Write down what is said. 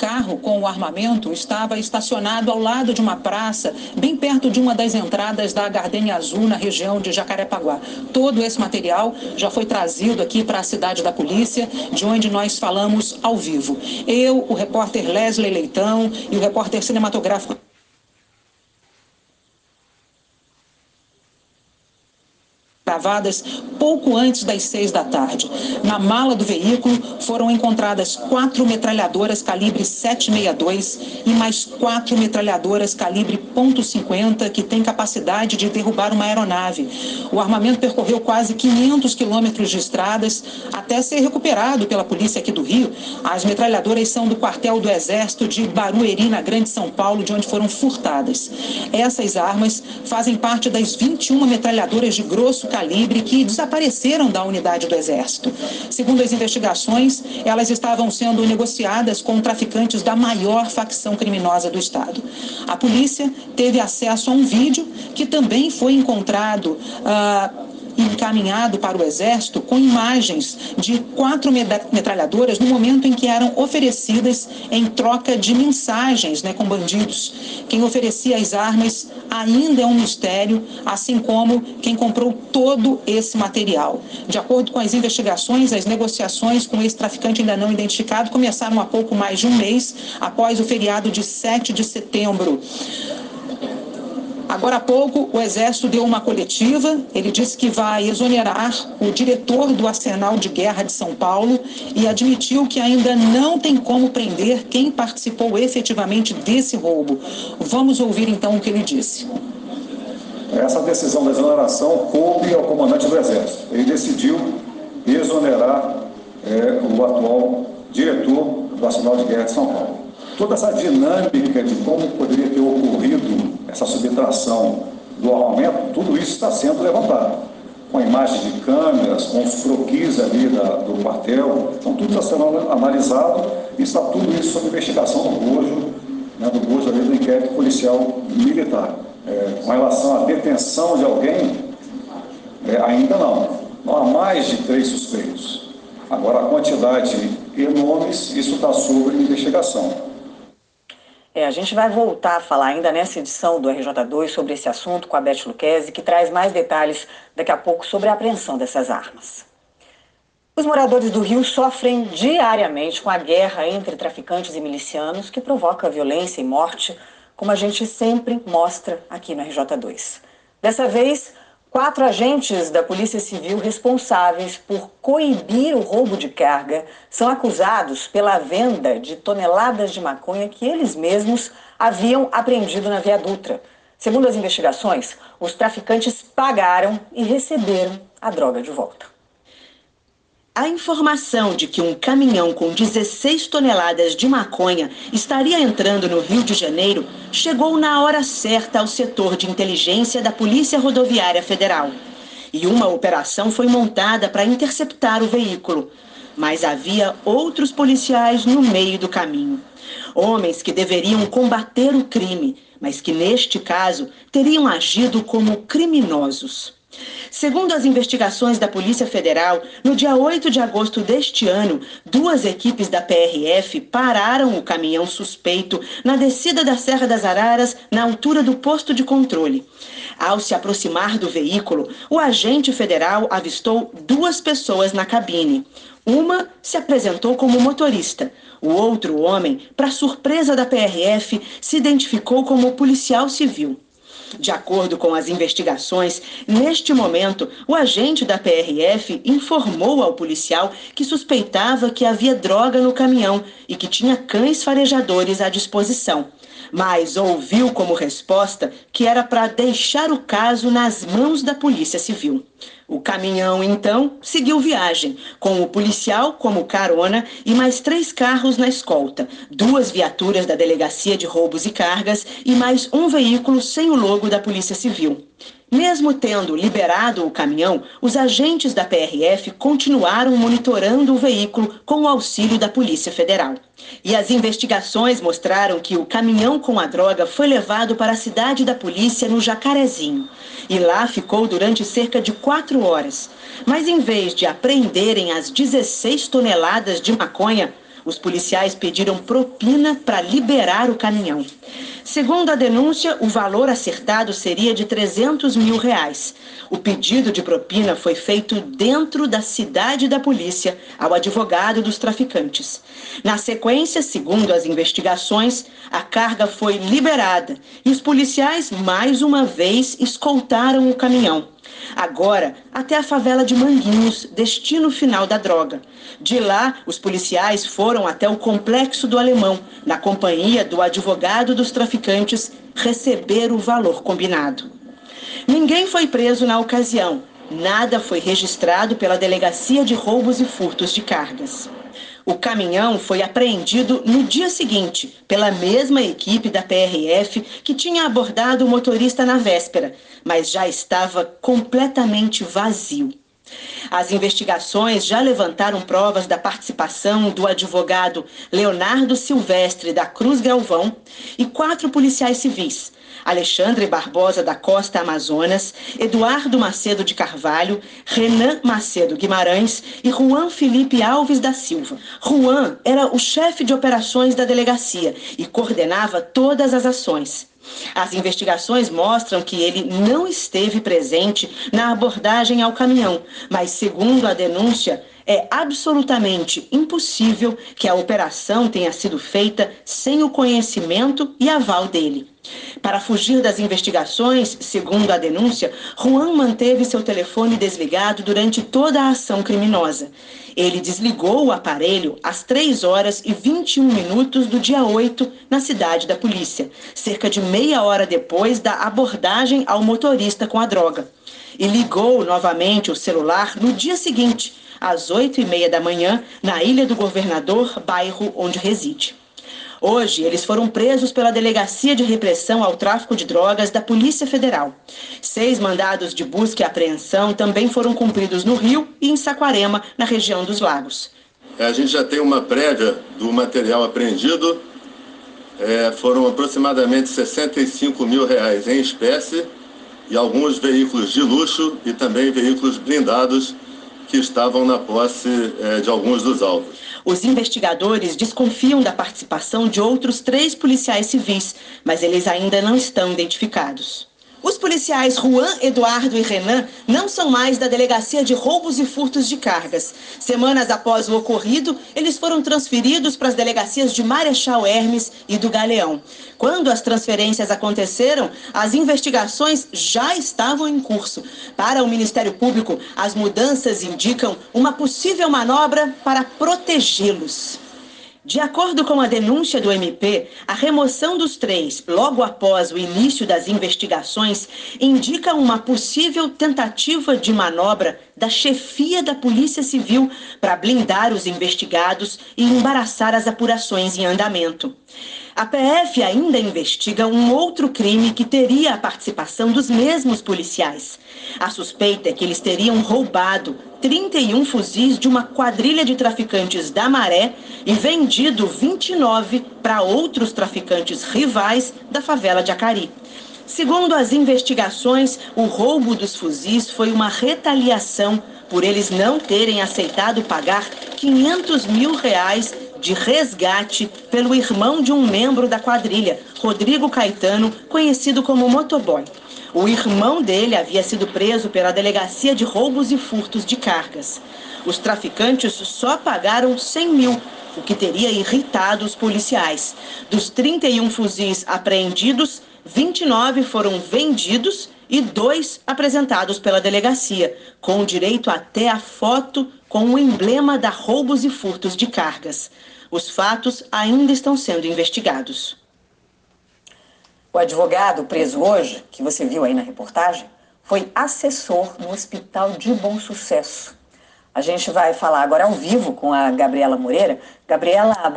carro com o armamento estava estacionado ao lado de uma praça, bem perto de uma das entradas da Gardenia Azul, na região de Jacarepaguá. Todo esse material já foi trazido aqui para a cidade da polícia, de onde nós falamos ao vivo. Eu, o repórter Leslie Leitão e o repórter cinematográfico gravadas pouco antes das seis da tarde. Na mala do veículo foram encontradas quatro metralhadoras calibre 762 e mais quatro metralhadoras calibre .50 que têm capacidade de derrubar uma aeronave. O armamento percorreu quase 500 quilômetros de estradas até ser recuperado pela polícia aqui do Rio. As metralhadoras são do quartel do Exército de Barueri, na Grande São Paulo, de onde foram furtadas. Essas armas fazem parte das 21 metralhadoras de grosso calibre calibre que desapareceram da unidade do Exército. Segundo as investigações, elas estavam sendo negociadas com traficantes da maior facção criminosa do Estado. A polícia teve acesso a um vídeo que também foi encontrado. Uh, encaminhado para o Exército com imagens de quatro metralhadoras no momento em que eram oferecidas em troca de mensagens né, com bandidos. Quem oferecia as armas ainda é um mistério, assim como quem comprou todo esse material. De acordo com as investigações, as negociações com esse traficante ainda não identificado começaram há pouco mais de um mês após o feriado de 7 de setembro. Agora há pouco, o Exército deu uma coletiva. Ele disse que vai exonerar o diretor do Arsenal de Guerra de São Paulo e admitiu que ainda não tem como prender quem participou efetivamente desse roubo. Vamos ouvir então o que ele disse. Essa decisão da exoneração coube ao comandante do Exército. Ele decidiu exonerar é, o atual diretor do Arsenal de Guerra de São Paulo. Toda essa dinâmica de como poderia ter ocorrido essa subtração do armamento, tudo isso está sendo levantado. Com imagens de câmeras, com os croquis ali da, do quartel. Então, tudo está sendo analisado e está tudo isso sob investigação do bojo, né, do bojo ali do inquérito policial militar. É, com relação à detenção de alguém, é, ainda não. Não há mais de três suspeitos. Agora, a quantidade e nomes, isso está sob investigação. É, a gente vai voltar a falar ainda nessa edição do RJ2 sobre esse assunto com a Beth Luquezzi, que traz mais detalhes daqui a pouco sobre a apreensão dessas armas. Os moradores do Rio sofrem diariamente com a guerra entre traficantes e milicianos que provoca violência e morte, como a gente sempre mostra aqui no RJ2. Dessa vez, Quatro agentes da Polícia Civil responsáveis por coibir o roubo de carga são acusados pela venda de toneladas de maconha que eles mesmos haviam apreendido na Via Dutra. Segundo as investigações, os traficantes pagaram e receberam a droga de volta. A informação de que um caminhão com 16 toneladas de maconha estaria entrando no Rio de Janeiro chegou na hora certa ao setor de inteligência da Polícia Rodoviária Federal. E uma operação foi montada para interceptar o veículo. Mas havia outros policiais no meio do caminho. Homens que deveriam combater o crime, mas que neste caso teriam agido como criminosos. Segundo as investigações da Polícia Federal, no dia 8 de agosto deste ano, duas equipes da PRF pararam o caminhão suspeito na descida da Serra das Araras, na altura do posto de controle. Ao se aproximar do veículo, o agente federal avistou duas pessoas na cabine. Uma se apresentou como motorista. O outro homem, para surpresa da PRF, se identificou como policial civil. De acordo com as investigações, neste momento, o agente da PRF informou ao policial que suspeitava que havia droga no caminhão e que tinha cães farejadores à disposição. Mas ouviu como resposta que era para deixar o caso nas mãos da Polícia Civil. O caminhão, então, seguiu viagem, com o policial como carona e mais três carros na escolta, duas viaturas da Delegacia de Roubos e Cargas e mais um veículo sem o logo da Polícia Civil. Mesmo tendo liberado o caminhão, os agentes da PRF continuaram monitorando o veículo com o auxílio da Polícia Federal. E as investigações mostraram que o caminhão com a droga foi levado para a cidade da polícia no Jacarezinho. E lá ficou durante cerca de quatro horas. Mas em vez de apreenderem as 16 toneladas de maconha, Os policiais pediram propina para liberar o caminhão. Segundo a denúncia, o valor acertado seria de 300 mil reais. O pedido de propina foi feito dentro da cidade da polícia ao advogado dos traficantes. Na sequência, segundo as investigações, a carga foi liberada e os policiais mais uma vez escoltaram o caminhão. Agora, até a favela de Manguinhos, destino final da droga. De lá, os policiais foram até o complexo do Alemão, na companhia do advogado dos traficantes, receber o valor combinado. Ninguém foi preso na ocasião. Nada foi registrado pela Delegacia de Roubos e Furtos de Cargas. O caminhão foi apreendido no dia seguinte pela mesma equipe da PRF que tinha abordado o motorista na véspera, mas já estava completamente vazio. As investigações já levantaram provas da participação do advogado Leonardo Silvestre da Cruz Galvão e quatro policiais civis, Alexandre Barbosa da Costa Amazonas, Eduardo Macedo de Carvalho, Renan Macedo Guimarães e Juan Felipe Alves da Silva. Juan era o chefe de operações da delegacia e coordenava todas as ações. As investigações mostram que ele não esteve presente na abordagem ao caminhão, mas, segundo a denúncia, é absolutamente impossível que a operação tenha sido feita sem o conhecimento e aval dele. Para fugir das investigações, segundo a denúncia, Juan manteve seu telefone desligado durante toda a ação criminosa. Ele desligou o aparelho às 3 horas e 21 minutos do dia 8 na cidade da polícia, cerca de meia hora depois da abordagem ao motorista com a droga. E ligou novamente o celular no dia seguinte, às 8 e meia da manhã, na Ilha do Governador, bairro onde reside. Hoje, eles foram presos pela Delegacia de Repressão ao Tráfico de Drogas da Polícia Federal. Seis mandados de busca e apreensão também foram cumpridos no Rio e em Saquarema, na região dos Lagos. É, a gente já tem uma prévia do material apreendido. É, foram aproximadamente 65 mil reais em espécie e alguns veículos de luxo e também veículos blindados que estavam na posse é, de alguns dos alvos. Os investigadores desconfiam da participação de outros três policiais civis, mas eles ainda não estão identificados. Os policiais Juan, Eduardo e Renan não são mais da Delegacia de Roubos e Furtos de Cargas. Semanas após o ocorrido, eles foram transferidos para as delegacias de Marechal Hermes e do Galeão. Quando as transferências aconteceram, as investigações já estavam em curso. Para o Ministério Público, as mudanças indicam uma possível manobra para protegê-los. De acordo com a denúncia do MP, a remoção dos três, logo após o início das investigações, indica uma possível tentativa de manobra da chefia da Polícia Civil para blindar os investigados e embaraçar as apurações em andamento. A PF ainda investiga um outro crime que teria a participação dos mesmos policiais. A suspeita é que eles teriam roubado 31 fuzis de uma quadrilha de traficantes da Maré e vendido 29 para outros traficantes rivais da favela de Acari. Segundo as investigações, o roubo dos fuzis foi uma retaliação por eles não terem aceitado pagar 500 mil reais de resgate pelo irmão de um membro da quadrilha, Rodrigo Caetano, conhecido como Motoboy. O irmão dele havia sido preso pela Delegacia de Roubos e Furtos de Cargas. Os traficantes só pagaram 100 mil, o que teria irritado os policiais. Dos 31 fuzis apreendidos, 29 foram vendidos e dois apresentados pela delegacia, com direito até a foto com o emblema da roubos e furtos de cargas. Os fatos ainda estão sendo investigados. O advogado preso hoje, que você viu aí na reportagem, foi assessor no Hospital de Bom Sucesso. A gente vai falar agora ao vivo com a Gabriela Moreira. Gabriela,